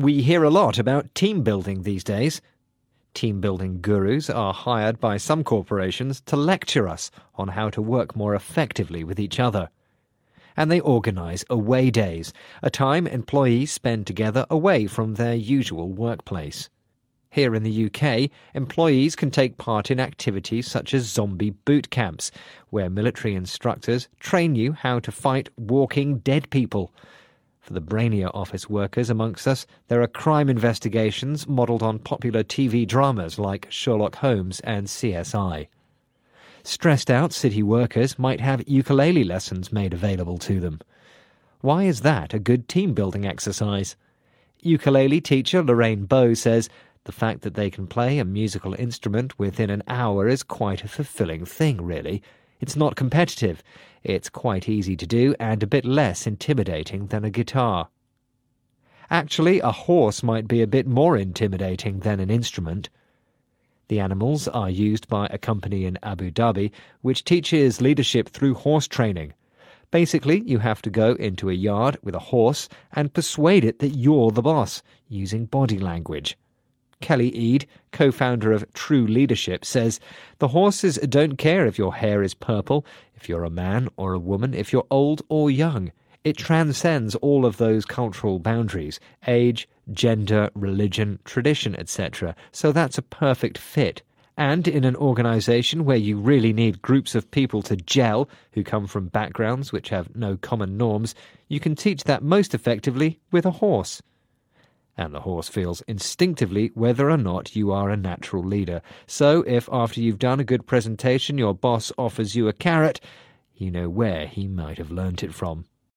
We hear a lot about team building these days. Team building gurus are hired by some corporations to lecture us on how to work more effectively with each other. And they organise away days, a time employees spend together away from their usual workplace. Here in the UK, employees can take part in activities such as zombie boot camps, where military instructors train you how to fight walking dead people. For the brainier office workers amongst us, there are crime investigations modelled on popular TV dramas like Sherlock Holmes and CSI. Stressed out city workers might have ukulele lessons made available to them. Why is that a good team building exercise? Ukulele teacher Lorraine Bow says the fact that they can play a musical instrument within an hour is quite a fulfilling thing, really. It's not competitive. It's quite easy to do and a bit less intimidating than a guitar. Actually, a horse might be a bit more intimidating than an instrument. The animals are used by a company in Abu Dhabi which teaches leadership through horse training. Basically, you have to go into a yard with a horse and persuade it that you're the boss using body language. Kelly Eade, co founder of True Leadership, says the horses don't care if your hair is purple, if you're a man or a woman, if you're old or young. It transcends all of those cultural boundaries age, gender, religion, tradition, etc. So that's a perfect fit. And in an organization where you really need groups of people to gel who come from backgrounds which have no common norms, you can teach that most effectively with a horse and the horse feels instinctively whether or not you are a natural leader. So, if after you've done a good presentation your boss offers you a carrot, you know where he might have learnt it from.